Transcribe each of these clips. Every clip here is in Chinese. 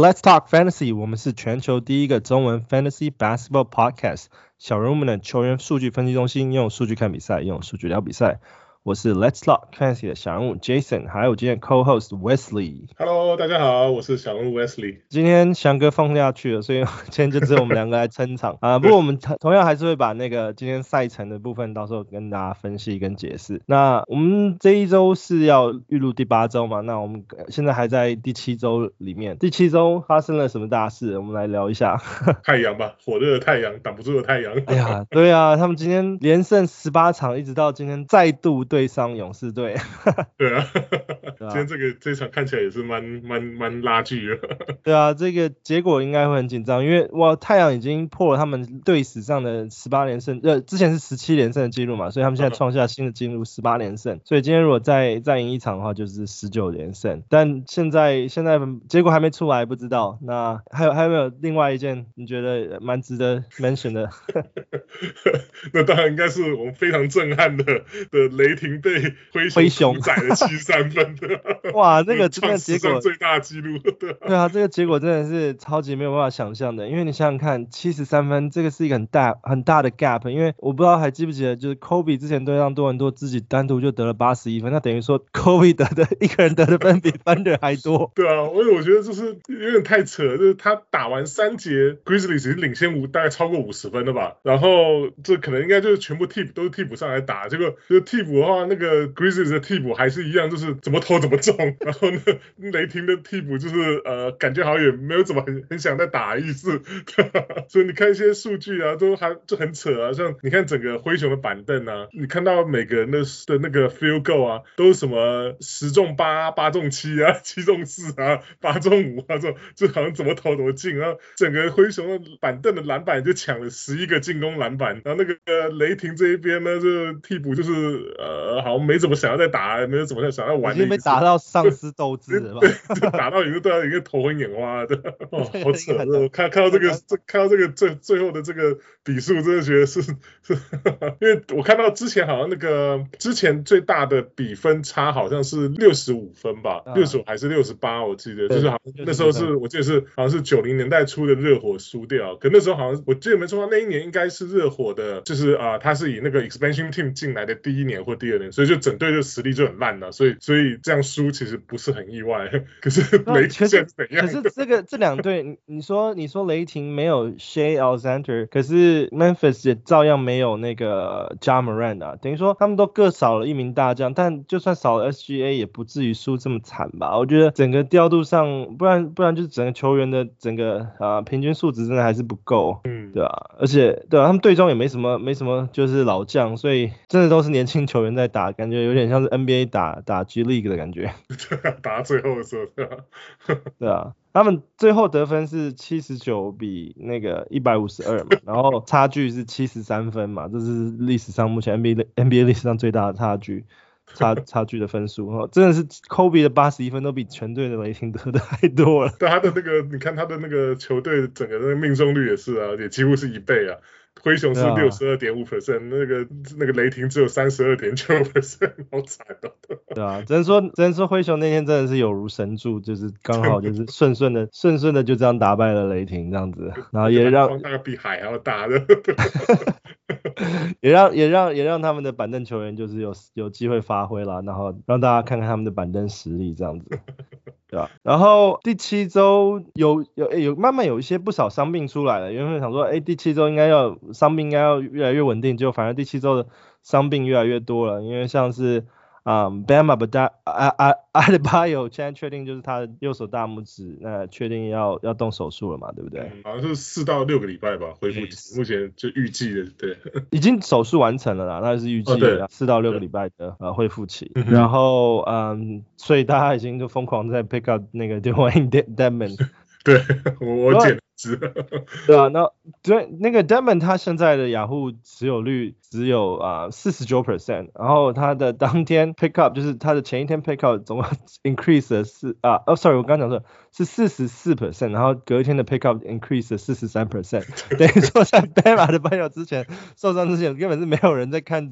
Let's talk fantasy. 我们是全球第一个中文 fantasy basketball podcast。小人物们的球员数据分析中心，用数据看比赛，用数据聊比赛。我是 Let's Talk Fantasy 的小人物 Jason，还有今天 Co-host Wesley。Hello，大家好，我是小人物 Wesley。今天翔哥放假去了，所以今天就只有我们两个来撑场 啊。不过我们同同样还是会把那个今天赛程的部分到时候跟大家分析跟解释。那我们这一周是要预录第八周嘛？那我们现在还在第七周里面。第七周发生了什么大事？我们来聊一下。太阳吧，火热的太阳，挡不住的太阳。哎呀，对啊，他们今天连胜十八场，一直到今天再度。对上勇士队，对啊，今天这个这场看起来也是蛮蛮蛮拉锯的。对啊，这个结果应该会很紧张，因为哇，太阳已经破了他们队史上的十八连胜，呃，之前是十七连胜的记录嘛，所以他们现在创下新的纪录十八连胜。所以今天如果再再赢一场的话，就是十九连胜。但现在现在结果还没出来，不知道。那还有还有没有另外一件你觉得蛮值得 mention 的？那当然应该是我们非常震撼的的雷。停被灰灰熊。宰了七三分的，哇，这个真的结果最大纪录，对啊，这个结果真的是超级没有办法想象的，因为你想想看，七十三分这个是一个很大很大的 gap，因为我不知道还记不记得，就是 Kobe 之前对上多伦多自己单独就得了八十一分，那等于说 Kobe 得的一个人得的分比 Thunder 还多。对啊，我我觉得就是有点太扯了，就是他打完三节 Grizzlies 已经领先五大概超过五十分了吧，然后这可能应该就是全部替补都是替补上来打，结果就是替补的话。那个 Grizzlies 的替补还是一样，就是怎么投怎么中。然后呢，雷霆的替补就是呃，感觉好像也没有怎么很很想再打的意思。所以你看一些数据啊，都还就很扯啊。像你看整个灰熊的板凳啊，你看到每个人的的那个 field goal 啊，都是什么十中八、八中七啊、七中四啊、八中五啊，这种就好像怎么投怎么进。然后整个灰熊的板凳的篮板就抢了十一个进攻篮板。然后那个雷霆这一边呢，就替补就是呃。呃，好像没怎么想要再打，没有怎么想要玩。已经被打到丧失斗志了？对，打到一个都要一个头昏眼花的。哦，好扯！看看到这个，这看到这个最最后的这个比数，真的觉得是 是，因为我看到之前好像那个之前最大的比分差好像是六十五分吧，六十五还是六十八？我记得就是好像那时候是我记得是好像是九零年代初的热火输掉，可那时候好像我记得没错，那一年应该是热火的，就是啊，他是以那个 expansion team 进来的第一年或第二。所以就整队就实力就很烂了，所以所以这样输其实不是很意外。可是雷霆怎样？可是 这个这两队，你说你说雷霆没有 Shay Alexander，可是 Memphis 也照样没有那个 Ja Morant 啊，等于说他们都各少了一名大将，但就算少了 SGA 也不至于输这么惨吧？我觉得整个调度上，不然不然就是整个球员的整个啊平均素质真的还是不够，嗯，对啊，而且对啊，他们队中也没什么没什么就是老将，所以真的都是年轻球员在。打感觉有点像是 NBA 打打 G League 的感觉，打到最后的时候，对啊，对啊，他们最后得分是七十九比那个一百五十二嘛，然后差距是七十三分嘛，这是历史上目前 NBA NBA 历史上最大的差距，差 差距的分数，真的是 Kobe 的八十一分都比全队的雷霆得的还多了。对他的那个，你看他的那个球队整个那个命中率也是啊，也几乎是一倍啊。灰熊是六十二点五 percent，那个那个雷霆只有三十二点九 percent，好惨哦。对啊，只能说只能说灰熊那天真的是有如神助，就是刚好就是顺顺的顺顺的就这样打败了雷霆这样子，然后也让那个比海还要大的，也让也让也让他们的板凳球员就是有有机会发挥了，然后让大家看看他们的板凳实力这样子。对吧？然后第七周有有诶有慢慢有一些不少伤病出来了，原本想说，哎，第七周应该要伤病应该要越来越稳定，结果反而第七周的伤病越来越多了，因为像是。啊、um,，Bam Adebayo 现在确定就是他的右手大拇指，那确定要要动手术了嘛，对不对？嗯、好像是四到六个礼拜吧，恢复期，目前就预计的，对。已经手术完成了啦，那是预计的四到六个礼拜的呃恢复期。然后嗯，所以大家已经就疯狂在 pick up 那个 Dewayne Dedmon。对，我我简直。对啊，那对那个 Dedmon 他现在的雅虎持有率只有啊四十九 percent，然后他的当天 pick up 就是他的前一天 pick up 总共 increase 了四啊哦 sorry 我刚刚讲错是四十四 percent，然后隔一天的 pick up increase 了四十三 percent，等于说在 Bam Adebayo 之前受伤之前根本是没有人在看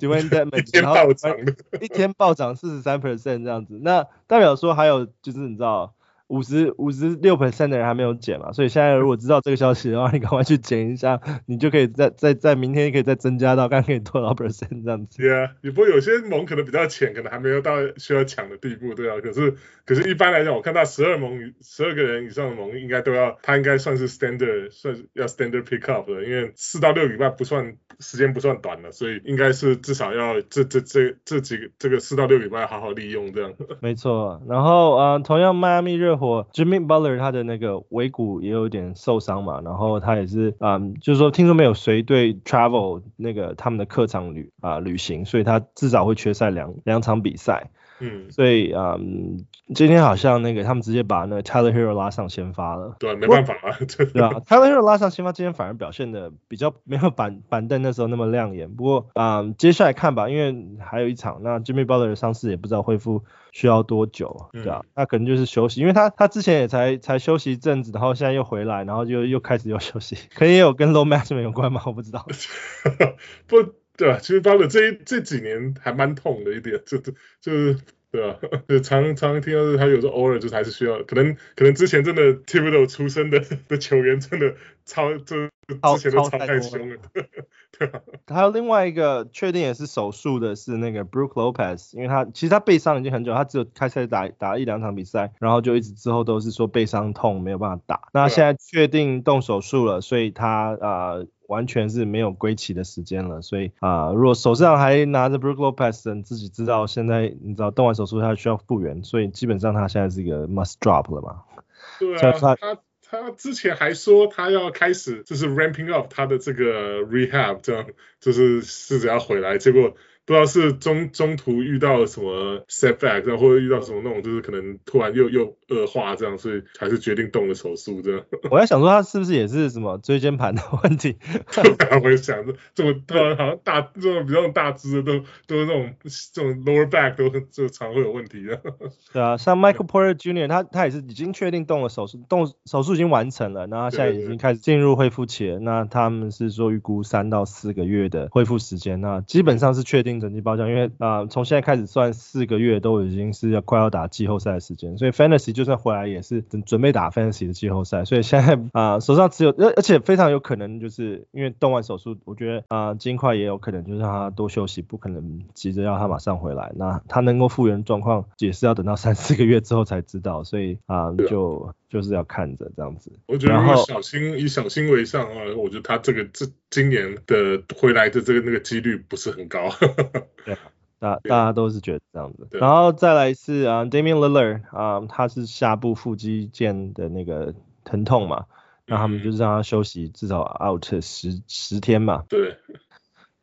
Dewayne Dedmon，一天暴涨，一天暴涨四十三 percent 这样子，那代表说还有就是你知道。五十五十六 percent 的人还没有减嘛，所以现在如果知道这个消息的话，你赶快去减一下，你就可以再再在明天可以再增加到，刚可以多少 percent 这样子。对啊，也不过有些盟可能比较浅，可能还没有到需要抢的地步，对啊。可是可是一般来讲，我看到十二盟十二个人以上的盟应该都要，他应该算是 standard，算是要 standard pick up 的，因为四到六礼拜不算时间不算短了，所以应该是至少要这这这这几个这个四到六礼拜好好利用这样。没错，然后啊、呃，同样迈阿密热或 Jimmy Butler 他的那个尾骨也有点受伤嘛，然后他也是啊、就是说听说没有随队 travel 那个他们的客场旅啊、旅行，所以他至少会缺赛两两场比赛。嗯，所以嗯，今天好像那个他们直接把那个 Tyler Herro 拉上先发了。对，没办法啊，对啊，Tyler Herro 拉上先发，今天反而表现的比较没有板板凳那时候那么亮眼。不过啊、嗯，接下来看吧，因为还有一场，那 Jimmy Butler 的伤势也不知道恢复需要多久，对啊，那可能就是休息，因为他他之前也才才休息一阵子，然后现在又回来，然后就又开始又休息，可能也有跟 load management 有关吗？我不知道。不，对啊，其实 Butler 这这几年还蛮痛的一点，就就就是。对啊，就常常听到是他有时候偶尔就还是需要，可能可能之前真的 Thibodeau 出身的的球员真的超就之前都超太凶了。对啊，还有另外一个确定也是手术的是那个 Brook Lopez，因为他其实他背伤已经很久，他只有开赛打打一两场比赛，然后就一直之后都是说背伤痛没有办法打，那现在确定动手术了，所以他啊。呃完全是没有归期的时间了，所以啊、呃，如果手上还拿着 Brook Lopez，你自己知道现在你知道动完手术他需要复原，所以基本上他现在是一个 must drop 了嘛。对啊，他他，他之前还说他要开始就是 ramping up 他的这个 rehab，这样就是试着要回来，结果。不知道是中中途遇到了什么 setback，或者遇到什么那种，就是可能突然又又恶化这样，所以还是决定动了手术这样。我在想说他是不是也是什么椎间盘的问题？我也想着这么突然好像大这种比较大只的都都是那种这种 lower back 都就常会有问题的。对啊，像 Michael Porter Jr. 他他也是已经确定动了手术，动手术已经完成了，然后现在已经开始进入恢复期了。那他们是说预估三到四个月的恢复时间，那基本上是确定。整体报销，因为啊，从、呃、现在开始算四个月都已经是要快要打季后赛的时间，所以 Fantasy 就算回来也是准准备打 Fantasy 的季后赛，所以现在啊、呃、手上只有而而且非常有可能就是因为动完手术，我觉得啊金块也有可能就是让他多休息，不可能急着要他马上回来，那他能够复原状况也是要等到三四个月之后才知道，所以啊、呃、就就是要看着这样子。我觉得如果小心以小心为上啊，我觉得他这个这今年的回来的这个那个几率不是很高。对，大大家都是觉得这样子，然后再来是啊，Damian Lillard 啊，他是下部腹肌腱的那个疼痛嘛，那他们就是让他休息至少 out 十十天嘛。对。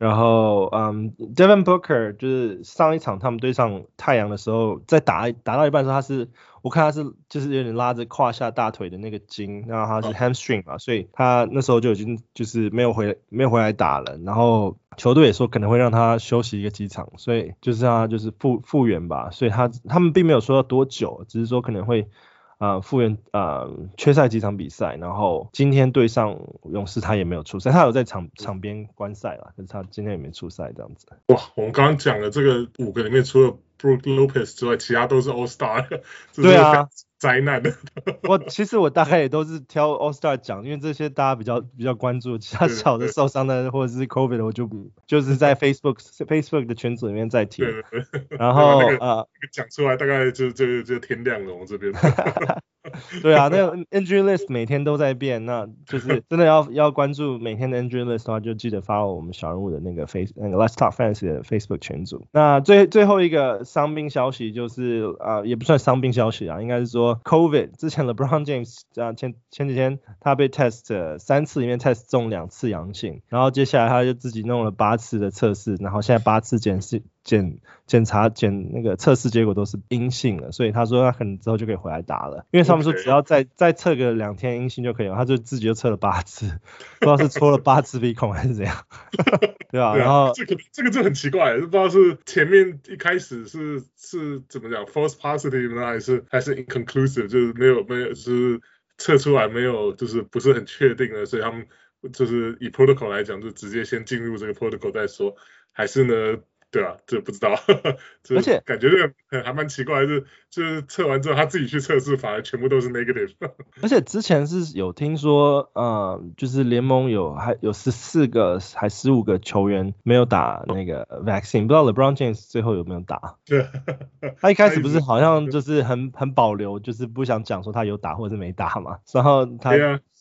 然后嗯，Devin Booker 就是上一场他们对上太阳的时候，在打打到一半的时候，他是我看他是就是有点拉着胯下大腿的那个筋，然后他是 hamstring 嘛，所以他那时候就已经就是没有回没有回来打了，然后。球队也说可能会让他休息一个几场，所以就是让他就是复复原吧，所以他他们并没有说要多久，只是说可能会啊、啊、复原啊、缺赛几场比赛，然后今天对上勇士他也没有出赛，他有在场场边观赛了，可是他今天也没出赛这样子。哇，我们刚刚讲的这个五个里面，除了 Brook Lopez 之外，其他都是 All Star。对啊。灾难的，我其实我大概也都是挑 All Star 讲，因为这些大家比较比较关注，其他小的受伤的或者是 COVID 的，我就就是在 Facebook Facebook 的群组里面在提。然后啊，讲、呃、出来大概就就就天亮了，我这边。对啊，那 N G list 每天都在变，那就是真的要 要关注每天的 N G list 的话，就记得 follow 我们小人物的那个 Face 那个 Let's Talk Fans 的 Facebook 群组。那最最后一个伤兵消息就是啊、呃，也不算伤兵消息啊，应该是说 COVID 之前的 Brown James 啊前前几天他被 test 三次里面 test 中两次阳性，然后接下来他就自己弄了八次的测试，然后现在八次检试。检检查检那个测试结果都是阴性的，所以他说他可能之后就可以回来打了，因为他们说只要再再测个两天阴性就可以了，他就自己就测了八次，不知道是戳了八次鼻孔还是怎样，对吧？然后这个这个就很奇怪，不知道是前面一开始是是怎么讲 false positive 呢，还是还是 inconclusive，就是没有没有是测出来没有就是不是很确定的，所以他们就是以 protocol 来讲，就直接先进入这个 protocol 再说，还是呢？对啊，这不知道，而且感觉这个还蛮奇怪，就是就是测完之后他自己去测试，反而全部都是 negative。而且之前是有听说，呃，就是联盟有还有十四个还十五个球员没有打那个 vaccine，不知道 LeBron James 最后有没有打？对，他一开始不是好像就是很很保留，就是不想讲说他有打或者是没打嘛，然后他。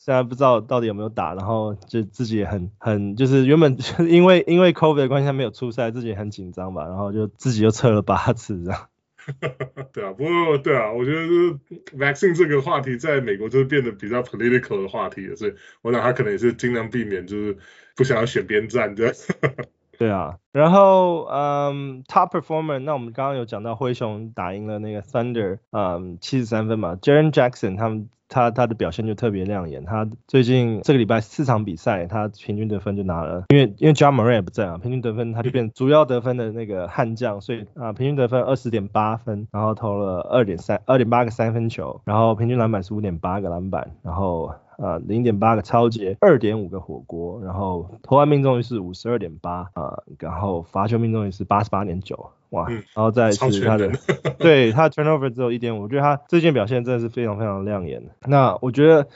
现在不知道到底有没有打，然后就自己也很很就是原本 因为因为 COVID 的关系他没有出赛，自己很紧张吧，然后就自己又测了八次这样。对啊，不过对啊，我觉得就是 vaccine 这个话题在美国就是变得比较 political 的话题了，所以我想他可能也是尽量避免就是不想要选边站这样。对啊，然后嗯 top performer，那我们刚刚有讲到灰熊打赢了那个 Thunder，嗯七十三分嘛，Jaren Jackson 他们。他他的表现就特别亮眼，他最近这个礼拜四场比赛，他平均得分就拿了，因为因为 Ja Morant 也不在啊，平均得分他就变主要得分的那个悍将，所以啊平均得分二十点八分，然后投了二点三二点八个三分球，然后平均篮板是五点八个篮板，然后。呃，零点八个超级，二点五个火锅，然后投篮命中率是五十二点八，啊，然后罚球命中率是八十八点九，哇，嗯、然后再是他的，对他的 turnover 只有一点五，我觉得他最近表现真的是非常非常亮眼。那我觉得，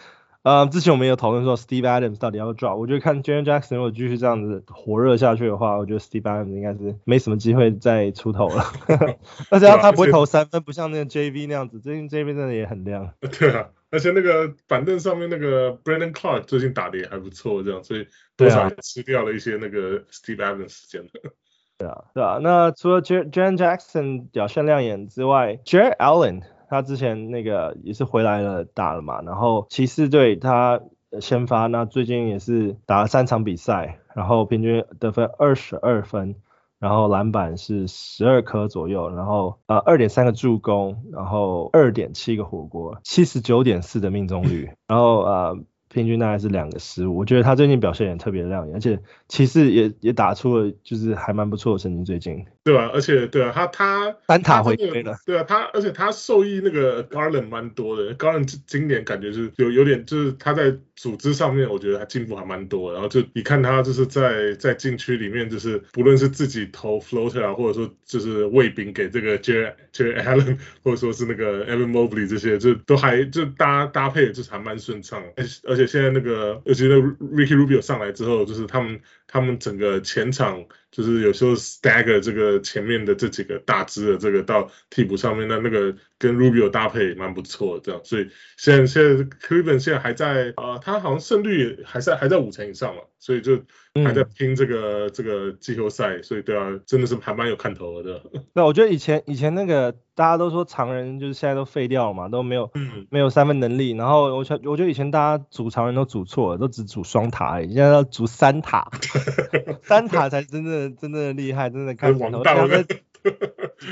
呃，之前我们有讨论说 Steve Adams 到底要不要 drop，我觉得看 Jaren Jackson 如果继续这样子火热下去的话，我觉得 Steve Adams 应该是没什么机会再出头了。而且他不会投三分，不像那个 JV 那样子，最近 JV 真的也很亮。对啊。而且那个板凳上面那个 Brandon Clarke 最近打的也还不错，这样，所以多少也吃掉了一些那个 Steve Adams 时间的。对啊，对啊。那除了 Jaren Jackson 表现亮眼之外，Jarrett Allen 他之前那个也是回来了打了嘛，然后骑士队他先发，那最近也是打了三场比赛，然后平均得分二十二分。然后篮板是十二颗左右，然后呃二点三个助攻，然后二点七个火锅，七十九点四的命中率，然后呃。平均大概是两个失误，我觉得他最近表现也特别亮眼，而且骑士也也打出了就是还蛮不错的成绩最近。对啊，而且对啊，他他单塔回归了。对啊，他而且他受益那个 Garland 蛮多的，Garland 今年感觉是有有点就是他在组织上面，我觉得他进步还蛮多的。然后就你看他就是在在禁区里面，就是不论是自己投 floater 啊，或者说就是喂饼给这个 Jarrett Jarrett Allen，或者说是那个 Evan Mobley 这些，就都还就搭搭配就是还蛮顺畅，而且。现在那个，尤其那 Ricky Rubio 上来之后，就是他们他们整个前场，就是有时候 stagger 这个前面的这几个大支的这个到替补上面，那那个跟 Rubio 搭配也蛮不错的，这样，所以现在现在 c l e v e n 现在还在啊、呃，他好像胜率还在还在五成以上嘛，所以就。还在拼这个、嗯、这个季后赛，所以对啊，真的是还蛮有看头的。那我觉得以前以前那个大家都说常人就是现在都废掉了嘛，都没有、嗯、没有三分能力。然后我觉我觉得以前大家组常人都组错了，都只组双塔而已，现在要组三塔，三塔才真正真正的厉害，真的看头。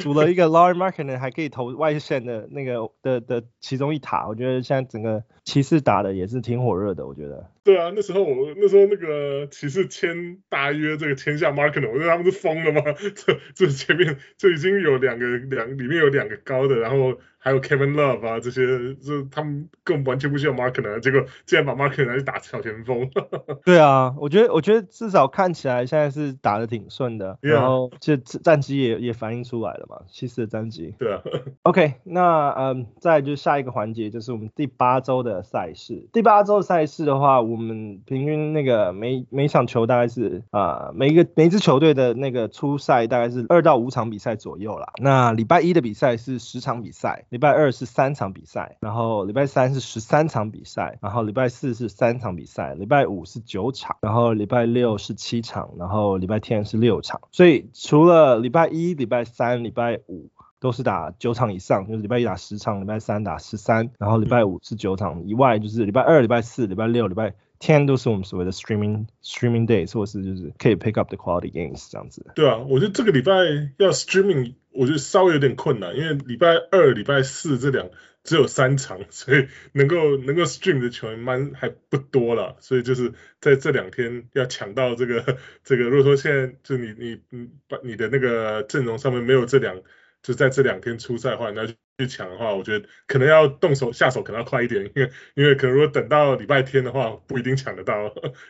组了一个 Lauri Markkanen 还可以投外线的那个的的其中一塔，我觉得现在整个骑士打的也是挺火热的，我觉得。对啊，那时候我那时候那个骑士签大约这个签下 Markkanen，我觉得他们是疯了吗？这这前面就已经有两个两里面有两个高的，然后。还有 Kevin Love 啊，这些这他们更完全不需要 Markkanen，结果竟然把 Markkanen 拿去打小前锋。对啊，我觉得我觉得至少看起来现在是打的挺顺的.然后这战绩也也反映出来了嘛，骑士的战绩。对啊。OK，那嗯，再就下一个环节就是我们第八周的赛事。第八周的赛事的话，我们平均那个每每场球大概是啊、每一个每支球队的那个初赛大概是二到五场比赛左右啦。那礼拜一的比赛是十场比赛。礼拜二是三场比赛，然后礼拜三是十三场比赛，然后礼拜四是三场比赛，礼拜五是九场，然后礼拜六是七场，然后礼拜天是六场。所以除了礼拜一、礼拜三、礼拜五都是打九场以上，就是礼拜一打十场，礼拜三打十三，然后礼拜五是九场以外，就是礼拜二、礼拜四、礼拜六、礼拜天都是我们所谓的 streaming streaming days，或是就是可以 pick up the quality games 这样子。对啊，我觉得这个礼拜要 streaming。我觉得稍微有点困难，因为礼拜二、礼拜四这两只有三场，所以能够能够 stream 的球员蛮还不多了，所以就是在这两天要抢到这个这个。如果说现在就你你你把你的那个阵容上面没有这两就在这两天出赛的话，你要去抢的话，我觉得可能要动手下手可能要快一点，因为因为可能如果等到礼拜天的话，不一定抢得到，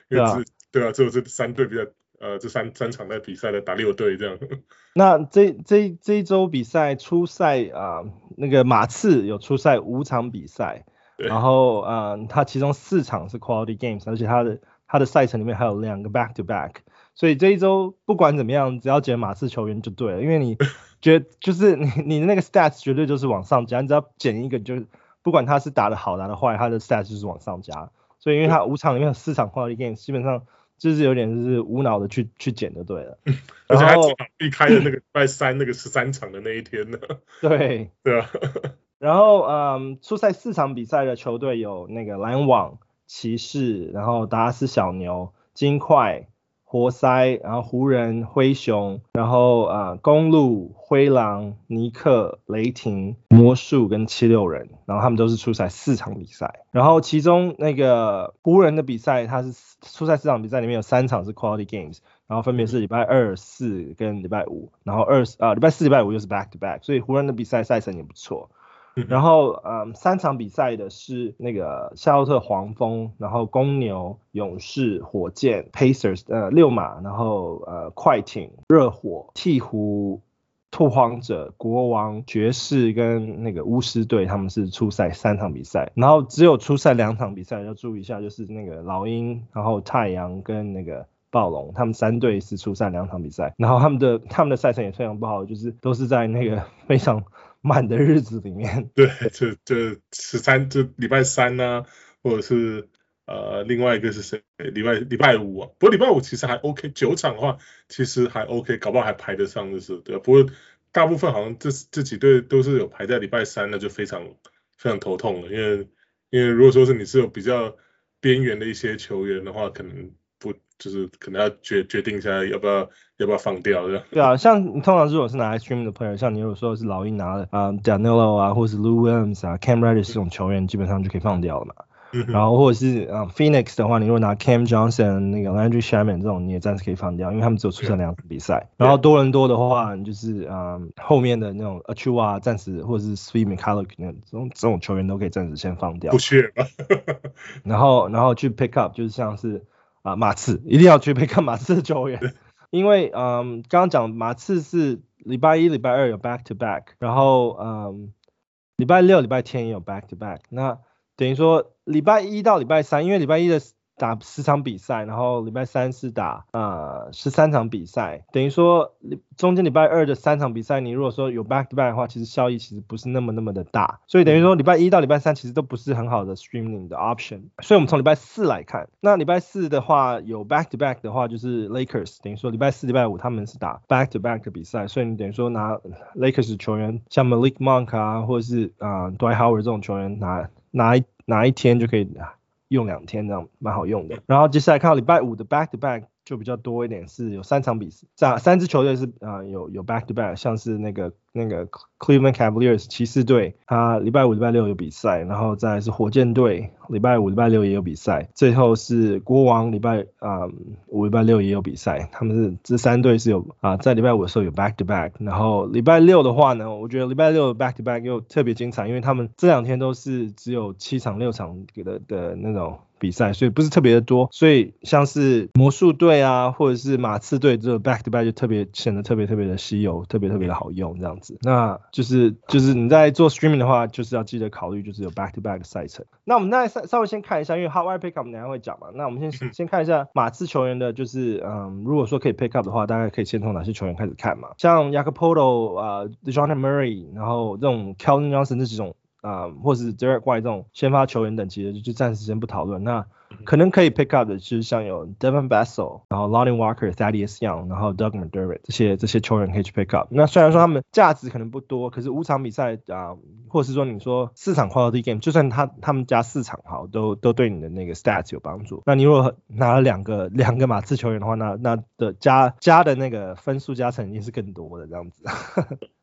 因为只对啊，只有这三队比较。呃这三三场的比赛的打六队这样。那这这这一周比赛初赛啊，那个马刺有初赛五场比赛，然后啊，他其中四场是 quality games，而且他的他的赛程里面还有两个 back to back，所以这一周不管怎么样，只要捡马刺球员就对了，因为你觉得就是你你的那个 stats 绝对就是往上加，你只要捡一个就不管他是打的好打的坏，他的 stats 就是往上加。所以，因为他五场里面有四场 quality games，基本上就是有点就是无脑的去去捡就对了。而且他正好避开的那个礼拜三那个十三场的那一天呢。对。对啊。然后，嗯，出赛四场比赛的球队有那个篮网、骑士，然后达拉斯小牛、金块。活塞，然后湖人、灰熊，然后啊公鹿、灰狼、尼克、雷霆、魔术跟七六人，然后他们都是出赛四场比赛，然后其中那个湖人的比赛，他是出赛四场比赛里面有三场是 quality games，然后分别是礼拜二、四跟礼拜五，然后二啊礼拜四、礼拜五又是 back to back，所以湖人的比赛赛程也不错。然后，嗯，三场比赛的是那个夏洛特黄蜂，然后公牛、勇士、火箭、Pacers，呃，六马，然后呃，快艇、热火、鹈鹕、拓荒者、国王、爵士跟那个巫师队，他们是出赛三场比赛，然后只有出赛两场比赛要注意一下，就是那个老鹰，然后太阳跟那个暴龙，他们三队是出赛两场比赛，然后他们的他们的赛程也非常不好，就是都是在那个非常。满的日子里面，对，就就十三，就礼拜三呐、或者是呃，另外一个是谁？礼拜礼拜五啊，不过礼拜五其实还 OK，九场的话其实还 OK，搞不好还排得上就是，对。不过大部分好像这这几队都是有排在礼拜三，那就非常非常头痛了，因为因为如果说是你是有比较边缘的一些球员的话，可能。不，就是可能要决决定一下要不要要不要放掉这样。对啊，像你通常如果是拿来 stream 的 player，像你如果说是老鹰拿的啊 Danilo 啊，或者是 Lou Williams 啊，Cam Reddish 这种球员，基本上就可以放掉了嘛。嗯、然后或者是啊 Phoenix 的话，你如果拿 Cam Johnson 那个 Landry Shaman 这种，你也暂时可以放掉，因为他们只有出场两场比赛。然后多伦多的话，你就是啊后面的那种 Achiuwa 暂时或者是 Svi Mykhailiuk 那种这种这种球员都可以暂时先放掉。不缺。然后然后去 pick up 就是像是。啊，马刺一定要去 pick up 马刺的球员，因为嗯，刚刚讲马刺是礼拜一、礼拜二有 back to back，然后嗯，礼拜六、礼拜天也有 back to back，那等于说礼拜一到礼拜三，因为礼拜一的。打十场比赛，然后礼拜三是打呃十三场比赛，等于说中间礼拜二的三场比赛，你如果说有 back to back 的话，其实效益其实不是那么那么的大，所以等于说礼拜一到礼拜三其实都不是很好的 streaming 的 option。所以我们从礼拜四来看，那礼拜四的话有 back to back 的话，就是 Lakers，等于说礼拜四、礼拜五他们是打 back to back 的比赛，所以你等于说拿 Lakers 球员像 Malik Monk 啊，或者是啊、呃、Dwight Howard 这种球员拿拿一拿一天就可以。用两天这样蛮好用的，然后接下来看到礼拜五的 back to back 就比较多一点，是有三场比赛，三支球队是啊、有有 back to back，像是那个。那个 Cleveland Cavaliers 骑士队，他礼拜五、礼拜六有比赛，然后再是火箭队，礼拜五、礼拜六也有比赛，最后是国王礼拜啊五、礼拜六也有比赛，他们是这三队是有啊在礼拜五的时候有 back to back，然后礼拜六的话呢，我觉得礼拜六的 back to back 又特别精彩，因为他们这两天都是只有七场、六场给的的那种比赛，所以不是特别的多，所以像是魔术队啊，或者是马刺队这种 back to back 就特别显得特别特别的稀有，特别特别的好用这样子。那就是就是你在做 streaming 的话，就是要记得考虑就是有 back to back 的赛程。那我们那稍稍微先看一下，因为 hot wire pick up 我们等下会讲嘛。那我们先先看一下马刺球员的，就是嗯，如果说可以 pick up 的话，大概可以先从哪些球员开始看嘛？像 Poeltl 啊，Dejounte Murray，然后这种 Keldon Johnson 这几种啊、呃，或是 Derrick White 这种先发球员等级的，就暂时先不讨论。那可能可以 pick up 的，就是像有 Devin Vassell，然后 Lonnie Walker、Thaddeus Young，然后 Doug McDermott 这些这些球员可以去 pick up。那虽然说他们价值可能不多，可是五场比赛啊，或者是说你说四场 quality game，就算他他们加四场好，都都对你的那个 stats 有帮助。那你如果拿了两个两个马刺球员的话，那那的加加的那个分数加成一定是更多的这样子。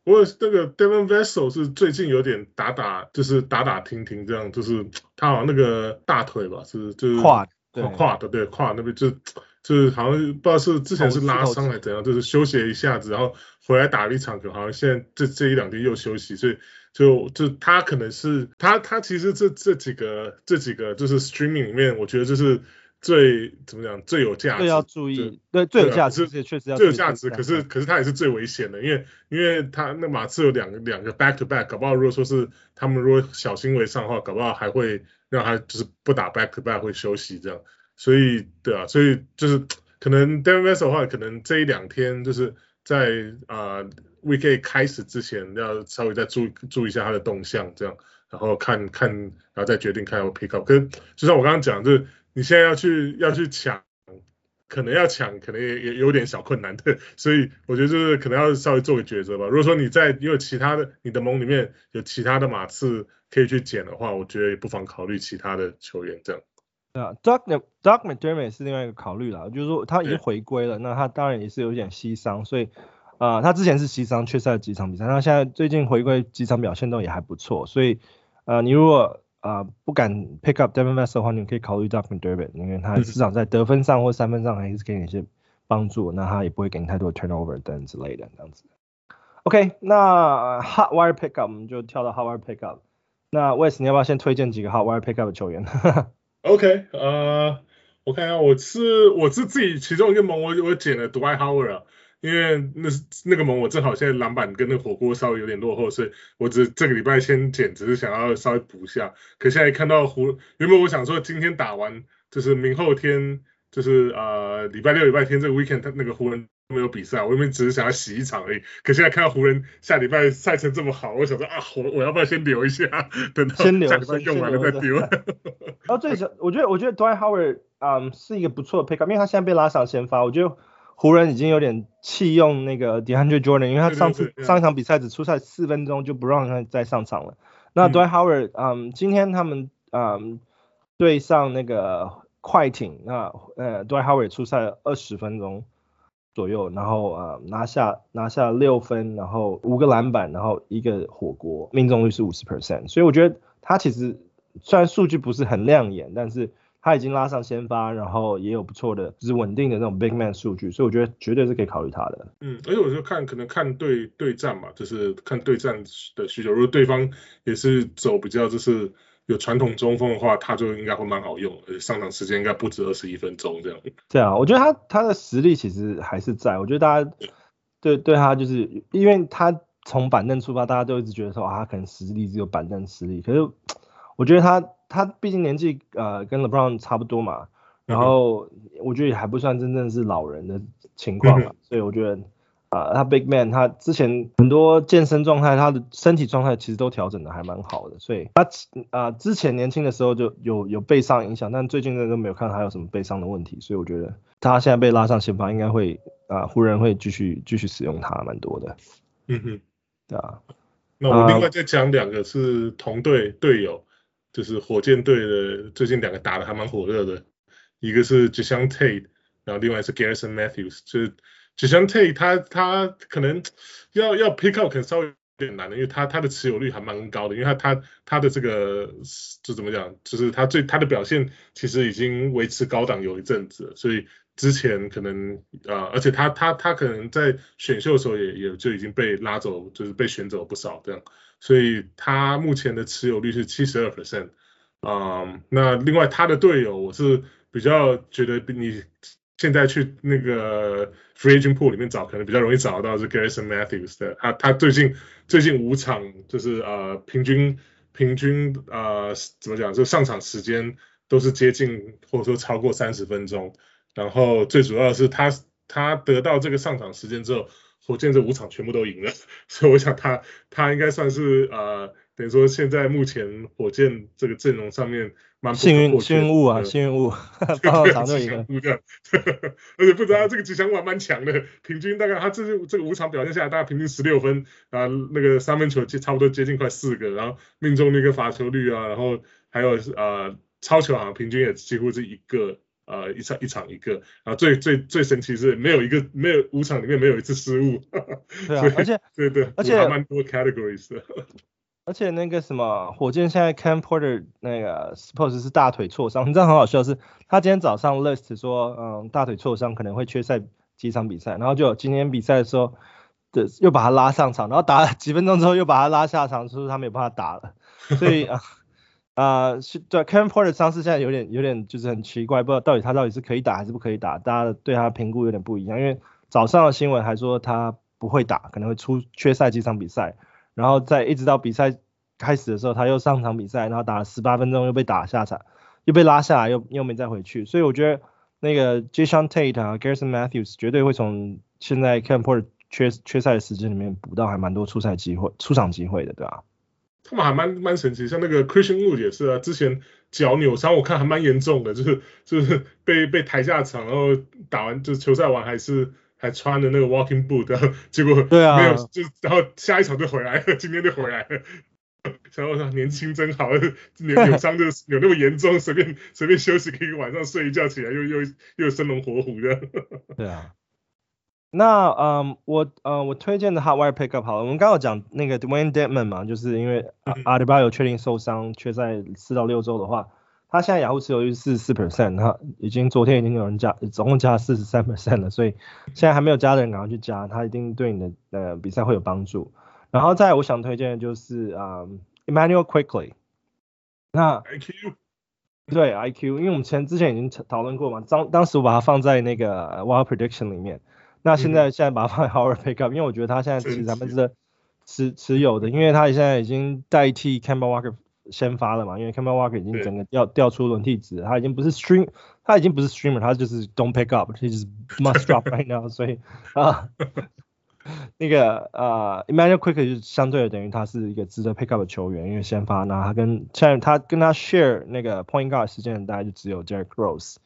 不过那个 Devon Vassell 是最近有点打打，就是打打停停这样，就是 他好像那个大腿吧，是就是胯胯的对。胯那边就 就是好像不知道是之前是拉伤还是怎样，就是休息一下子，然后回来打了一场，球好像现在这这一两天又休息，所以就就他可能是他他其实这这几个这几个就是 streaming 里面，我觉得就是最怎么讲最有价值，最要注意，对最有价值，确实要最有价值，可是可是它也是最危险的，因为因为他那马刺有两个两个 back to back，搞不好如果说是他们如果小心为上的话，搞不好还会让他就是不打 back to back 会休息这样，所以对啊，所以就是可能 Vassell 的话，可能这一两天就是在啊、呃、Week 开始之前要稍微再注注意一下他的动向这样。然后看看，然后再决定看要 pick up。可是就像我刚刚讲，就是你现在要去要去抢，可能要抢，可能也也有点小困难的。所以我觉得就是可能要稍微做个抉择吧。如果说你在因为其他的你的盟里面有其他的马刺可以去捡的话，我觉得也不妨考虑其他的球员这样。对啊，Doug Doug McDermott 是另外一个考虑啦，就是说他已经回归了，那他当然也是有点膝伤，所以。啊、呃，他之前是膝伤缺赛了几场比赛，那现在最近回归几场表现都也还不错，所以呃，你如果啊、呃、不敢 pick up Devin Vassell 的话，你可以考虑 Doug McDermott，因为他至少在得分上或三分上还是给你一些帮助，那他也不会给你太多 turnover 等之类的这样子。OK，那 Hot Wire Pick Up 我们就跳到 Hot Wire Pick Up，那 Wes 你要不要先推荐几个 Hot Wire Pick Up 的球员？OK，呃、uh，我看一下，我是我是自己其中一个盟，我我捡了 Dwight Howard 啊。因为那是那个盟，我正好现在篮板跟那个火锅稍微有点落后，所以我只这个礼拜先捡，只是想要稍微补一下。可现在看到湖，原本我想说今天打完，就是明后天，就是呃礼拜六、礼拜天这个 weekend，他那个湖人没有比赛，我原本只是想要洗一场而已。可现在看到湖人下礼拜赛程这么好，我想说啊，我我要不要先留一下，等到下礼拜用完了再丢。然后最小，我觉得我觉得 Dwight Howard 嗯是一个不错的 pick up，因为他现在被拉上先发，我觉得。湖人已经有点弃用那个 DeAndre Jordan，因为他上次上一场比赛只出赛四分钟就不让他再上场了。那 Dwight Howard，嗯，今天他们嗯对上那个快艇，那呃 Dwight Howard 出赛了二十分钟左右，然后呃拿下拿下六分，然后五个篮板，然后一个火锅，命中率是五十 percent，所以我觉得他其实虽然数据不是很亮眼，但是。他已经拉上先发，然后也有不错的，就是稳定的那种 big man 数据，所以我觉得绝对是可以考虑他的。嗯，而且我就看可能看对对战嘛，就是看对战的需求。如果对方也是走比较就是有传统中锋的话，他就应该会蛮好用，而且上场时间应该不止二十一分钟这样。对啊，我觉得他他的实力其实还是在，我觉得大家对对他就是因为他从板凳出发，大家都一直觉得说啊，他可能实力只有板凳实力，可是我觉得他。他毕竟年纪呃跟 LeBron 差不多嘛，然后我觉得也还不算真正是老人的情况嘛，所以我觉得啊、呃、他 Big Man 他之前很多健身状态，他的身体状态其实都调整的还蛮好的，所以他啊、呃、之前年轻的时候就有有背伤影响，但最近的都没有看他有什么背伤的问题，所以我觉得他现在被拉上先发应该会啊、呃、湖人会继续继续使用他蛮多的，嗯哼，对啊，那我另外再讲两个是同队队友。就是火箭队的最近两个打的还蛮火热的，一个是 j a s o n Tate，然后另外是 Garrison Matthews。就是 j a s o n Tate 他他可能要要 pick up 可能稍微有点难的，因为他他的持有率还蛮高的，因为他他他的这个就怎么讲，就是他最他的表现其实已经维持高档有一阵子了，所以之前可能、呃，而且他他他可能在选秀的时候也也就已经被拉走，就是被选走不少这样。所以他目前的持有率是七十二 percent，啊，那另外他的队友，我是比较觉得比你现在去那个 free agent pool 里面找，可能比较容易找到是 Garrison Matthews 的，他他最近最近五场就是呃平均平均呃怎么讲，就上场时间都是接近或者说超过三十分钟，然后最主要的是他他得到这个上场时间之后。火箭这五场全部都赢了，所以我想他他应该算是呃，等于说现在目前火箭这个阵容上面蛮幸运幸运物啊，幸运物，八场都赢了，而且不知道这个吉祥物还蛮强的，平均大概他这是这个五场表现下来，大概平均十六分啊，那个三分球差不多接近快四个，然后命中率跟罚球率啊，然后还有呃超球好像平均也几乎是一个。呃，一场一场一个，然后最最最神奇是没有一个没有五场里面没有一次失误，对啊，而且对对，而且蛮多 categories 的，而且那个什么火箭现在 Cam Porter 那个 suppose 是大腿挫伤，你知道很好笑是，他今天早上 list 说，嗯，大腿挫伤可能会缺赛几场比赛，然后就今天比赛的时候，对，又把他拉上场，然后打了几分钟之后又把他拉下场，说他没有办法打了，所以啊。啊，是对 Kevin Porter 的伤势现在有点有点就是很奇怪，不知道到底他到底是可以打还是不可以打，大家对他的评估有点不一样。因为早上的新闻还说他不会打，可能会出缺赛几场比赛，然后在一直到比赛开始的时候他又上场比赛，然后打了十八分钟又被打下场，又被拉下来又又没再回去，所以我觉得那个 Jae'Sean Tate 啊 Garrison Matthews 绝对会从现在 Kevin Porter 缺缺赛的时间里面补到还蛮多出赛机会出场机会的，对吧？他们还蛮蛮神奇，像那个 Christian Wood 也是啊，之前脚扭伤，我看还蛮严重的，就是就是被被抬下场，然后打完就是球赛完还是还穿的那个 walking boot，然后结果对啊，没有就然后下一场就回来了，今天就回来了。然后说年轻真好，扭扭伤就有那么严重，随便随便休息，可以晚上睡一觉起来又又又生龙活虎的。对啊。那嗯，我呃我推荐的 Hotwire Pickup 好了，我们刚刚讲那个 Dewayne Dedmon 嘛，就是因为阿里巴有确定受伤，缺赛四到六周的话，他现在雅虎持有率是四十四 percent，他已经昨天已经有人加，总共加了四十三 percent 了，所以现在还没有加的人赶快去加，他一定对你的呃比赛会有帮助。然后再我想推荐的就是啊、嗯、Emmanuel Quickley，那 IQ 对 IQ，因为我们前之前已经讨论过嘛，当当时我把它放在那个 Wild Prediction 里面。那现在现在把它放在 Howard Pickup，因为我觉得他现在其实咱们是持持有的，因为他现在已经代替 Kemba Walker 先发了嘛，因为 Kemba Walker 已经整个掉掉出轮替值，他已经不是 stream，他已经不是 streamer，他就是 don't pick up，他就是 must drop right now，所以啊，那个啊、uh, Immanuel Quickley 就相对的等于他是一个值得 pick up 的球员，因为先发，那他跟现在他跟他 share 那个 point guard 时间大概就只有 Derrick Rose。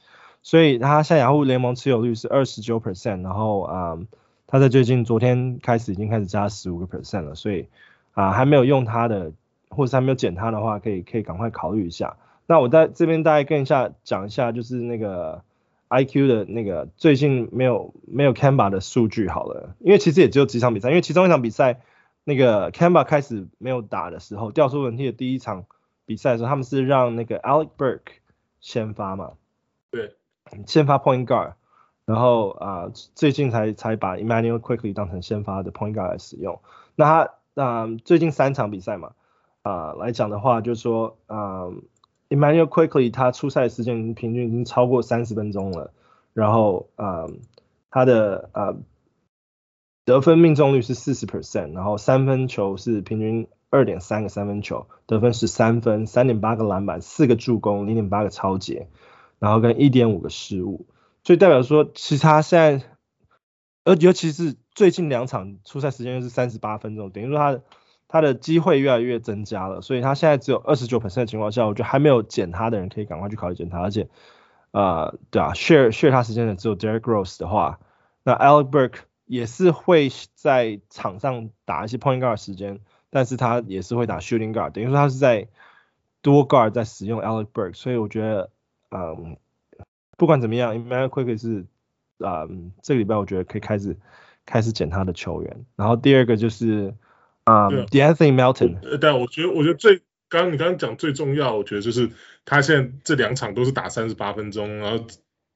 所以他现在雅虎联盟持有率是二十九 percent，然后啊、嗯，他在最近昨天开始已经开始加十五个 percent 了，所以啊、还没有用他的，或者是还没有减他的话，可以可以赶快考虑一下。那我在这边大概跟一下讲一下，就是那个 IQ 的那个最近没有没有 Kemba 的数据好了，因为其实也只有几场比赛，因为其中一场比赛那个 Kemba 开始没有打的时候，掉出问题的第一场比赛的时候，他们是让那个 Alec Burke 先发嘛，对。先发 point guard，然后啊、最近才才把 Immanuel Quickly 当成先发的 point guard 来使用。那他啊、最近三场比赛嘛啊、来讲的话，就是说啊、呃、Immanuel Quickly 他出赛时间平均已经超过三十分钟了，然后啊、呃、他的啊、呃、得分命中率是四十 percent，然后三分球是平均二点三个三分球，得分是三分，三点八个篮板，四个助攻，零点八个超截。然后跟一点五个失误，所以代表说，其实他现在，呃，尤其是最近两场出赛时间又是三十八分钟，等于说他他的机会越来越增加了，所以他现在只有二十九的情况下，我觉得还没有减他的人可以赶快去考虑减他，而且，呃，对啊，share share 他时间的只有 Derrick Rose 的话，那 Alec Burks 也是会在场上打一些 point guard 时间，但是他也是会打 shooting guard，等于说他是在多 guard 在使用 Alec Burks，所以我觉得。嗯，不管怎么样，Immanuel Quickley 是，嗯，这个礼拜我觉得可以开始开始捡他的球员。然后第二个就是，嗯，De'Anthony Melton。呃，对，我觉得我觉得最刚刚你刚刚讲最重要，我觉得就是他现在这两场都是打三十八分钟，然后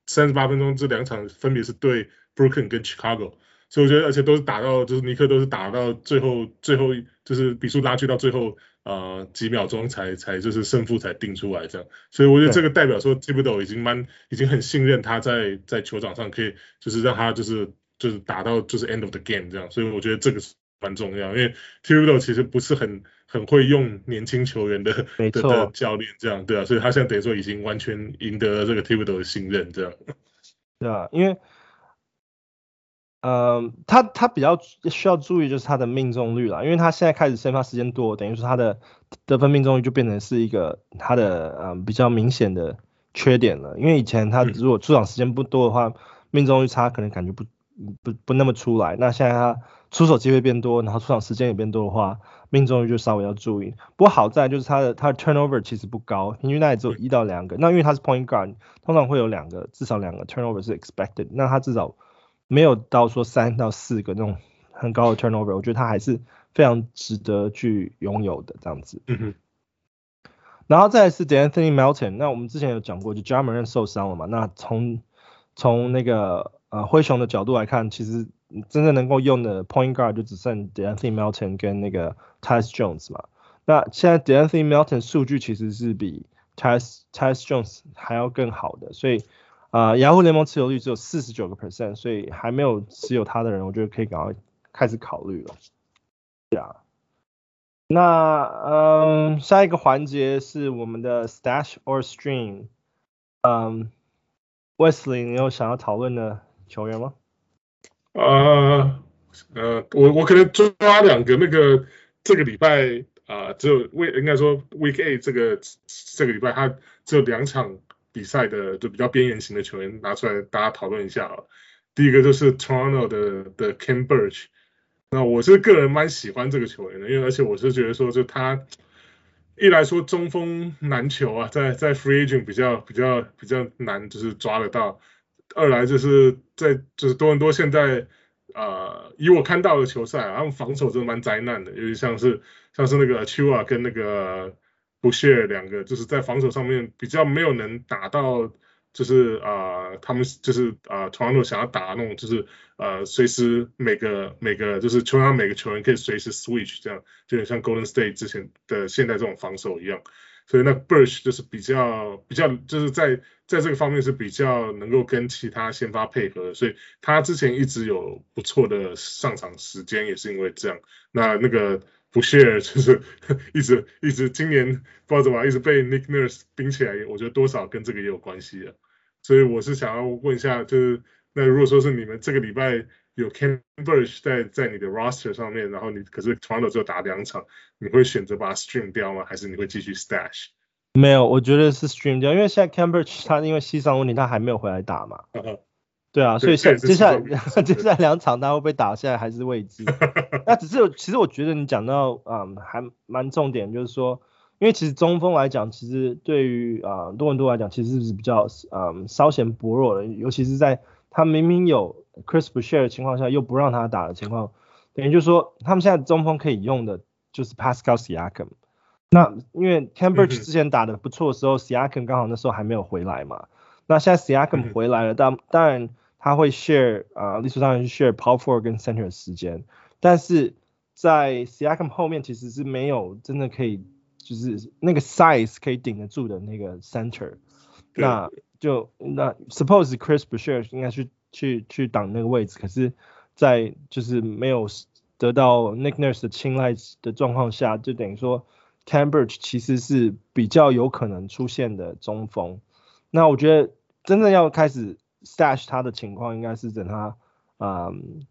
三十八分钟这两场分别是对 Brooklyn 跟 Chicago，所以我觉得而且都是打到就是尼克都是打到最后最后就是比数拉锯到最后。呃，几秒钟才才就是胜负才定出来这样，所以我觉得这个代表说 Thibodeau 已经蛮已经很信任他在在球场上可以就是让他就是就是打到就是 end of the game 这样，所以我觉得这个是蛮重要，因为 Thibodeau 其实不是很很会用年轻球员的的的教练这样，对啊，所以他现在等于说已经完全赢得了这个 Thibodeau 的信任这样，对啊，因为。嗯，他他比较需要注意就是他的命中率了，因为他现在开始先发时间多，等于说他的得分命中率就变成是一个他的嗯比较明显的缺点了。因为以前他如果出场时间不多的话，命中率差可能感觉不不不那么出来。那现在他出手机会变多，然后出场时间也变多的话，命中率就稍微要注意。不过好在就是他的他的 turnover 其实不高，平均大概只有一到两个。那因为他是 point guard，通常会有两个至少两个 turnover 是 expected，那他至少。没有到说三到四个那种很高的 turnover，我觉得他还是非常值得去拥有的这样子。嗯哼。然后再来是 De'Anthony Melton，那我们之前有讲过，就 Morant 受伤了嘛，那从从那个呃灰熊的角度来看，其实真正能够用的 point guard 就只剩 De'Anthony Melton 跟那个 Tyus Jones 嘛。那现在 De'Anthony Melton 数据其实是比 Tyus Tyus Jones 还要更好的，所以啊、呃，雅虎联盟持有率只有四十九个 percent，所以还没有持有它的人，我觉得可以赶快开始考虑了。对啊，那嗯，下一个环节是我们的 Stash or Stream，嗯，Wesley，你有想要讨论的球员吗？呃呃，我我可能抓两个那个这个礼拜啊、只有 week 应该说 week eight 这个这个礼拜他只有两场比赛的就比较边缘型的球员拿出来大家讨论一下啊。第一个就是 Toronto 的的 Khem Birch，那我是个人蛮喜欢这个球员的，因为而且我是觉得说就他一来说中锋难求啊，在在 Free Agent 比较比较比较难就是抓得到。二来就是在就是多伦多现在，呃，以我看到的球赛啊，他们防守真的蛮灾难的，尤其像是像是那个 Chua 跟那个 Boucher 两个，就是在防守上面比较没有能打到，就是啊、他们就是啊，Toronto 想要打那种，就是呃，随时每个每个就是球场每个球员可以随时 switch 这样，就像 Golden State 之前的现在这种防守一样。所以那 Birch 就是比较比较就是在在这个方面是比较能够跟其他先发配合，所以他之前一直有不错的上场时间，也是因为这样。那那个 Boucher 就是一直一直今年不知道怎么一直被 Nick Nurse 冰起来，我觉得多少跟这个也有关系啊。所以我是想要问一下，就是那如果说是你们这个礼拜。有 Camberge 在在你的 roster 上面，然后你可是 Toronto 只有打两场，你会选择把它 stream 掉吗？还是你会继续 stash？没有，我觉得是 stream 掉，因为现在 Birch 他因为膝伤问题，他还没有回来打嘛。对啊，所以下接下来 接下来两场他会被打下来还是未知。那只是其实我觉得你讲到嗯还蛮重点，就是说，因为其实中锋来讲，其实对于啊、呃、多伦多来讲，其实是比较嗯稍显薄弱的，尤其是在他明明有。Chris Boucher 的情况下又不让他打的情况，等于就是说他们现在中锋可以用的就是 Pascal Siakam。那因为 Birch 之前打的不错的时候，Siakam 刚好那时候还没有回来嘛。那现在 Siakam 回来了，当当然他会 share 啊，理所当然是 share power forward 跟 center 的时间，但是在 Siakam 后面其实是没有真的可以就是那个 size 可以顶得住的那个 center。那就那 suppose Chris Boucher 应该去。去去挡那个位置，可是，在就是没有得到 Nick Nurse 的青睐的状况下，就等于说 Khem Birch 其实是比较有可能出现的中锋。那我觉得真正要开始 stash 他的情况，应该是等他啊、嗯、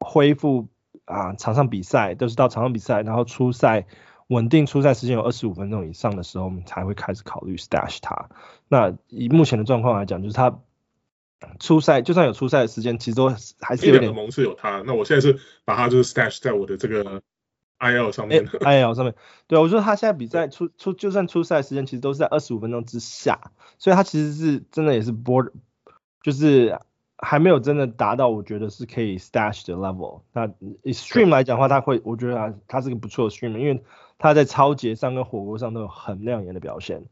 恢复啊场上比赛，都是到场上比赛，然后出赛稳定出赛时间有二十五分钟以上的时候，我们才会开始考虑 stash 他。那以目前的状况来讲，就是他。初赛就算有初赛的时间，其实都还是有点。盟是有他，那我现在是把他就是 stash 在我的这个 IL 上面。IL 上面，对，我觉得他现在比赛出出就算出赛时间，其实都是在二十五分钟之下，所以他其实是真的也是 board，就是还没有真的达到我觉得是可以 stash 的 level。那以 stream 来讲的话，他会，我觉得他他是个不错的 stream，因为他在超节上跟火锅上都有很亮眼的表现，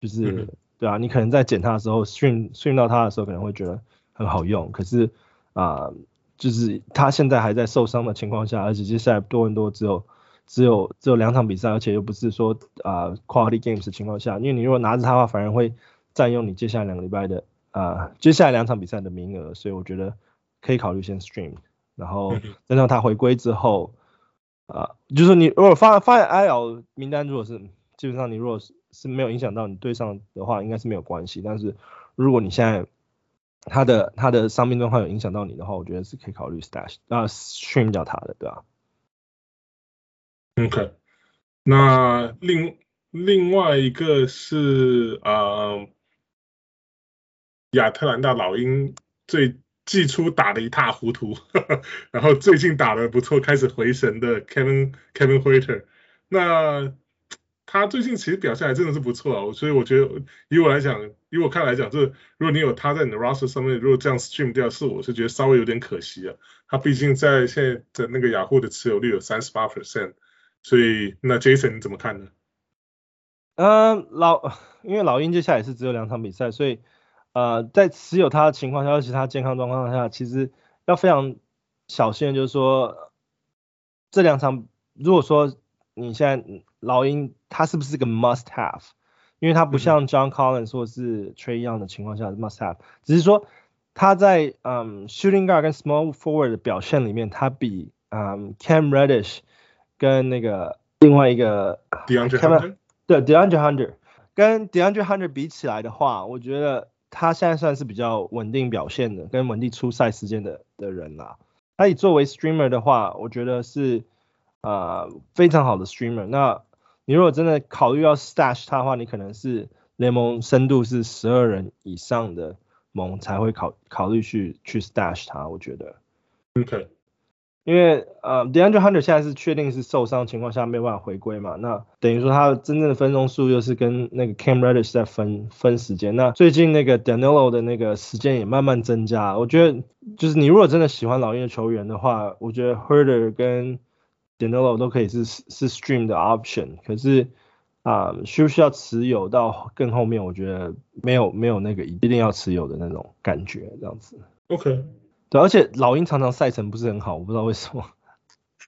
就是。嗯对啊，你可能在捡他的时候训训到他的时候，可能会觉得很好用。可是啊、呃，就是他现在还在受伤的情况下，而且接下来多伦多只有只有只有两场比赛，而且又不是说啊、呃、quality games 的情况下，因为你如果拿着他的话，反而会占用你接下来两个礼拜的啊、呃、接下来两场比赛的名额，所以我觉得可以考虑先 stream，然后等到他回归之后啊、呃，就是你如果发发现 IL 名单，如果是基本上你如果是。是没有影响到你对上的话，应该是没有关系。但是如果你现在他的他的伤病状况有影响到你的话，我觉得是可以考虑 stash 啊 stream 掉他的，对吧？OK，那另另外一个是啊、呃，亚特兰大老鹰最季初打得一塌糊涂，呵 呵然后最近打得不错，开始回神的 Kevin Kevin Huerter 那。他最近其实表现还真的是不错啊，所以我觉得以我来讲，以我看来讲，这如果你有他在你的 roster 上面，如果这样 stream 掉，是我是觉得稍微有点可惜啊。他毕竟在现在的那个雅虎的持有率有三十八 percent，所以那 Jason 你怎么看呢？嗯，老因为老鹰接下来是只有两场比赛，所以呃在持有它的情况下，而且他健康状况下，其实要非常小心，就是说这两场如果说。你现在老鹰它是不是个 must have？因为它不像 John Collins 或是 Trae Young 的情况下 must have，只是说他在嗯 shooting guard 跟 small forward 的表现里面，他比嗯 Cam Reddish 跟那个另外一个 DeAndre Hunter 对 DeAndre Hunter 跟 DeAndre Hunter 比起来的话，我觉得他现在算是比较稳定表现的，跟稳定出赛时间的的人啦。他以作为 streamer 的话，我觉得是呃非常好的 streamer。那你如果真的考虑要 stash 他的话，你可能是联盟深度是十二人以上的盟才会考考虑去去 stash 他，我觉得。OK。因为呃 DeAndre Hunter 现在是确定是受伤情况下没有办法回归嘛，那等于说他真正的分钟数又是跟那个 Cam Reddish 在分分时间。那最近那个 Danilo 的那个时间也慢慢增加，我觉得就是你如果真的喜欢老鹰的球员的话，我觉得 Herder 跟 Danilo 都可以是是 stream 的 option，可是啊、需不需要持有到更后面？我觉得没有没有那个一定要持有的那种感觉，这样子。OK，对，而且老鹰常常赛程不是很好，我不知道为什么。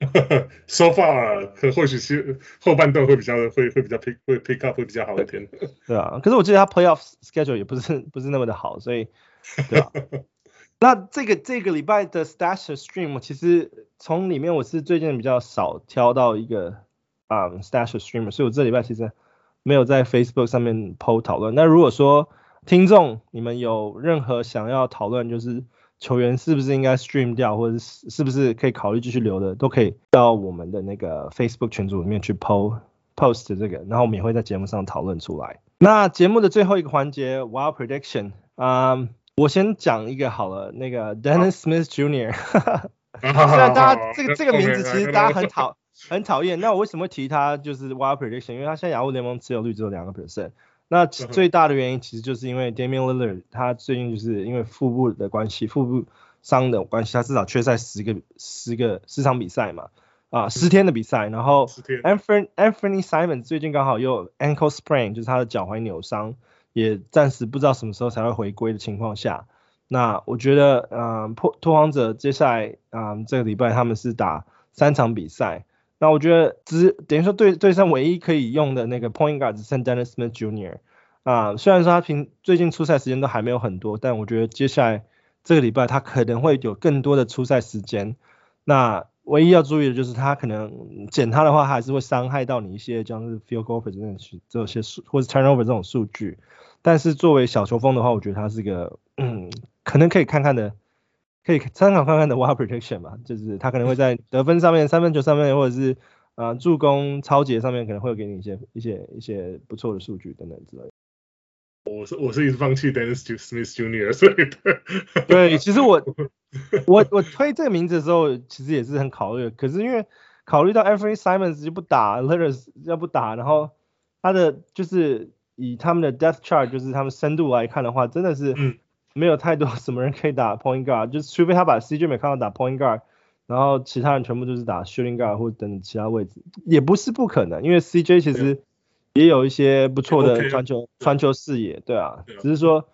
so far，或许是后半段会比较会会比较 pick 会 pick up 会比较好一点。对啊，可是我记得他 playoff schedule 也不是不是那么的好，所以对啊。那这个这个礼拜的 Stash Stream，其实从里面我是最近比较少挑到一个啊、um, Stash Stream，所以我这礼拜其实没有在 Facebook 上面 PO 讨论。那如果说听众你们有任何想要讨论，就是球员是不是应该 Stream 掉，或者是是不是可以考虑继续留的，都可以到我们的那个 Facebook 群组里面去 PO post 这个，然后我们也会在节目上讨论出来。那节目的最后一个环节，Wild Prediction，啊、um,。我先讲一个好了，那个 Dennis Smith Jr.，虽然大家这个这个名字其实大家很讨 很讨厌，那我为什么会提他？就是 Wild Prediction，因为他现在亚乌联盟持有率只有两个 percent。那最大的原因其实就是因为 Damian Lillard 他最近就是因为腹部的关系，腹部伤的关系，他至少缺赛十个十个十场比赛嘛，啊十天的比赛。然后 Anthony Anthony Simons 最近刚好又 ankle sprain，就是他的脚踝扭伤。也暂时不知道什么时候才会回归的情况下，那我觉得，嗯，破拓荒者接下来，嗯，这个礼拜他们是打三场比赛，那我觉得只等于说对对上唯一可以用的那个 point guard 只剩 Dennis Smith Jr. 啊，虽然说他平最近出赛时间都还没有很多，但我觉得接下来这个礼拜他可能会有更多的出赛时间，那。唯一要注意的就是他可能减他的话，还是会伤害到你一些，像是 field goal percentage 这些数，或者 turnover 这种数据。但是作为小球风的话，我觉得他是个，嗯，可能可以看看的，可以参考看看的 wild prediction 吧。就是他可能会在得分上面、三分球上面，或者是呃助攻、抄截上面，可能会给你一些、一些、一些不错的数据等等之类的。我是我是一直放弃 Dennis Smith Jr. 所以对，对，其实我 我我推这个名字的时候，其实也是很考虑，可是因为考虑到 Every Simons 就不打，Lillard 要不打，然后他的就是以他们的 Death Chart 就是他们深度来看的话，真的是没有太多 什么人可以打 Point Guard，就是除非他把 CJ McCollum 打 Point Guard，然后其他人全部就是打 Shooting Guard 或者等等其他位置，也不是不可能，因为 CJ 其实。也有一些不错的传球传球视野，对啊，只是说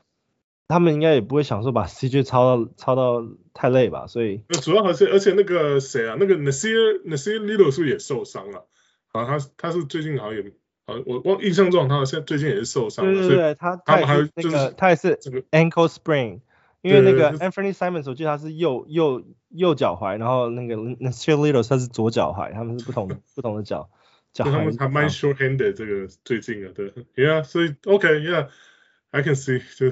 他们应该也不会想说把 CJ 抄到抄到太累吧，所以。那主要还是而且那个谁啊，那个 Nassir Nassir Little 是不是也受伤了？好像他他是最近好像也，好像我我印象中他现在最近也是受伤了。对对对，他他们还有那个他也是 ankle sprain，因为那个 Anthony Simons 我记得他是右右右脚踝，然后那个 Little 他是左脚踝，他们是不同不同的脚。他们还蛮 short-handed 这个最近啊，对，Yeah，所以 OK，Yeah，I can see，就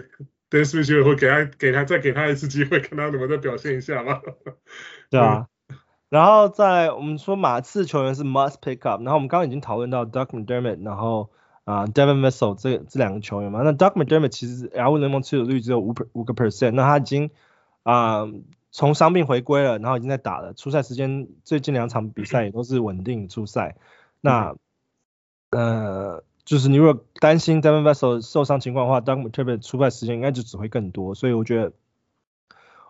Dennis Smith 会给他给他再给他一次机会，看他能不能再表现一下嘛。对啊，然后在我们说马刺球员是 must pick up，然后我们刚刚已经讨论到 Doug McDermott，然后啊、呃、Devin Vessel 这这两个球员嘛，那 Doug McDermott 其实 L 联盟持有率只有五五个 percent，那他已经啊、从伤病回归了，然后已经在打了，出赛时间最近两场比赛也都是稳定出赛。那，呃，就是你如果担心 Devin Vessel 受伤情况的话，，Doc 特别出赛时间应该就只会更多，所以我觉得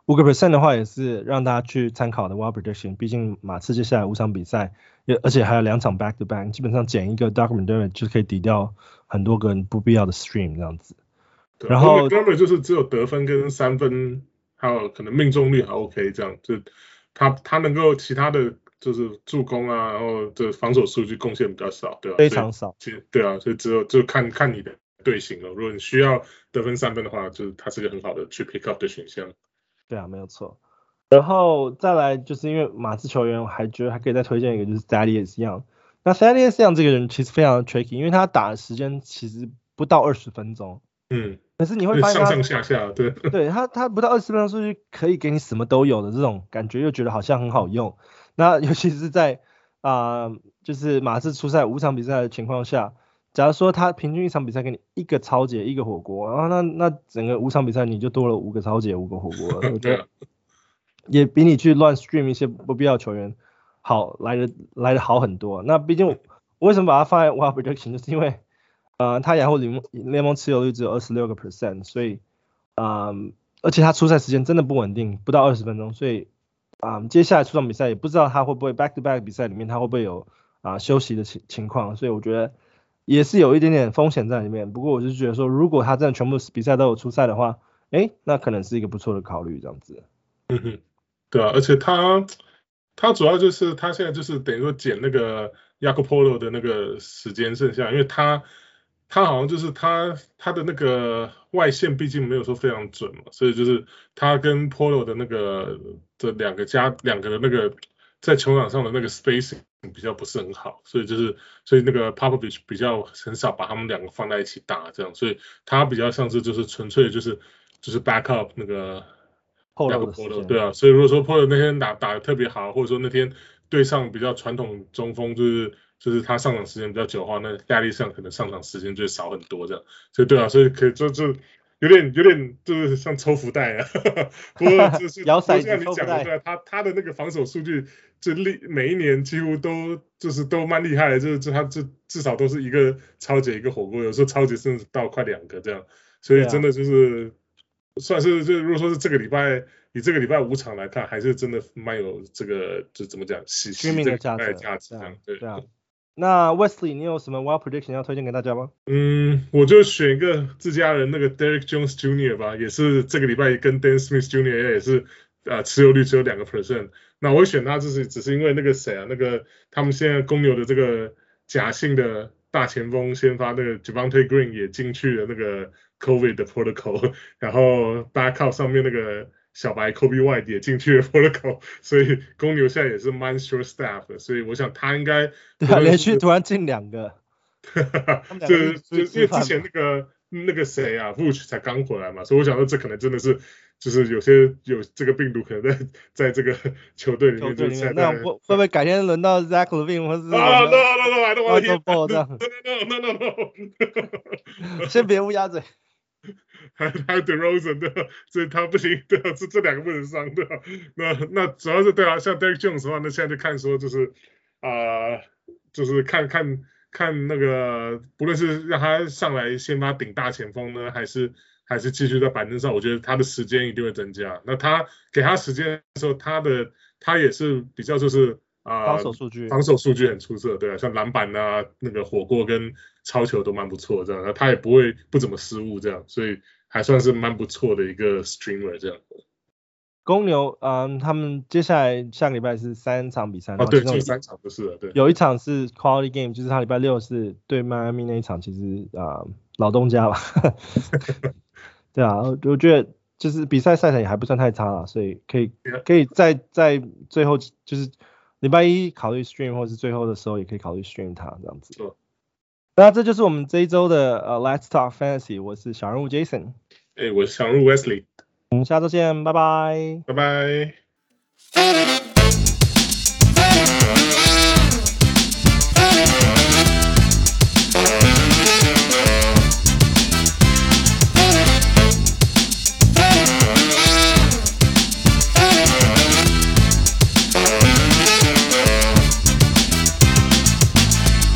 五个 percent 的话也是让大家去参考的 wild prediction。毕竟马刺接下来五场比赛，也而且还有两场 back to back，基本上捡一个 Doug McDermott 就可以抵掉很多个不必要的 stream 这样子。然后 McDermott 就是只有得分跟三分，还有可能命中率还 OK 这样，就他他能够其他的。就是助攻啊，然后这防守数据贡献比较少，对吧？非常少。其实对啊，所以只有就看看你的队形了。如果你需要得分三分的话，就是它是个很好的去 pick up 的选项。对啊，没有错。然后再来就是因为马刺球员，我还觉得还可以再推荐一个，就是 Thaddeus Young。那 Thaddeus Young 这个人其实非常的 tricky，因为他打的时间其实不到二十分钟。嗯。可是你会发现他上上下下，对。对他他不到二十分钟数据可以给你什么都有的这种感觉，又觉得好像很好用。那尤其是在啊、呃，就是马刺出赛五场比赛的情况下，假如说他平均一场比赛给你一个超解一个火锅，然后那那整个五场比赛你就多了五个超解五个火锅，我觉得也比你去乱 stream 一些不必要球员好来的来的好很多。那毕竟我为什么把它放在 wild prediction，就是因为呃他然后联盟联盟持有率只有二十六个 percent，所以啊、呃，而且他出赛时间真的不稳定，不到二十分钟，所以。啊、嗯，接下来出场比赛也不知道他会不会 back to back 比赛里面他会不会有啊、呃、休息的情情况，所以我觉得也是有一点点风险在里面。不过我就觉得说，如果他真的全部比赛都有出赛的话，哎，那可能是一个不错的考虑这样子。嗯哼，对啊，而且他他主要就是他现在就是等于说减那个 Jakob Poeltl 的那个时间剩下，因为他。他好像就是他他的那个外线毕竟没有说非常准嘛，所以就是他跟 Polo 的那个这两个加两个的那个在球场上的那个 spacing 比较不是很好，所以就是所以那个 Popovich 比较很少把他们两个放在一起打这样，所以他比较像是就是纯粹就是就是 back up 那个 Poeltl 对啊，所以如果说 Poeltl 那天打打的特别好，或者说那天对上比较传统中锋就是。就是他上场时间比较久的话，那压力上可能上场时间就会少很多这样，所以对啊，所以可以就就有点有点就是像抽福袋啊，不过就是就像你讲的，他他的那个防守数据，就历每一年几乎都就是都蛮厉害的，就是他至至少都是一个超级一个火锅，有时候超级甚至到快两个这样，所以真的就是、啊、算是就如果说是这个礼拜以这个礼拜五场来看，还是真的蛮有这个就怎么讲喜喜这个价值价值这样，对。对啊那 Wesley，你有什么 Wild Prediction 要推荐给大家吗？嗯，我就选一个自家人那个 Derrick Jones Jr. 吧，也是这个礼拜跟 Dan Smith Jr. 也是啊、呃、持有率只有两个 percent。那我选他，就是只是因为那个谁啊，那个他们现在公牛的这个假性的大前锋先发那个 Javante Green 也进去了那个 COVID 的 protocol，然后 backup 上面那个。小白 Coby White 也进去了 protocol，所以公牛现在也是 m a n s u r e staff，所以我想他应该 对啊，连续突然进两个，就就因为之前那个那个谁啊，Vooch 才刚回来嘛，所以我想说这可能真的是就是有些有这个病毒可能在在这个球队里面就在，那会会不会改天轮到 Zach Levine 或是啊 no no no I don't want to hear 这样 no no no no 先别乌鸦嘴。还还有 DeRozan 对吧？所以他不行对吧？这这两个不能伤对吧？那那主要是对啊，像 Derrick Jones 的话，那现在就看说就是啊、就是看看看那个，不论是让他上来先发顶大前锋呢，还是还是继续在板凳上，我觉得他的时间一定会增加。那他给他时间的时候，他的他也是比较就是。啊，防守数据，防守数据很出色，对啊，像篮板啊，那个火锅跟超球都蛮不错，这样，他也不会不怎么失误，这样，所以还算是蛮不错的一个 streamer 这样。公牛，嗯，他们接下来下个礼拜是三场比赛，啊，对，就三场就是了，对，有一场是 quality game，就是他礼拜六是对迈阿密那一场，其实啊、呃，老东家吧，对啊，我觉得就是比赛赛程也还不算太差了，所以可以可以在在最后就是。礼拜一考虑 stream，或是最后的时候也可以考虑 stream 它这样子。错。那这就是我们这一周的呃 Let's Talk Fantasy，我是小人物 Jason。哎，我是小人物 Wesley。我们下周见，拜拜。拜拜。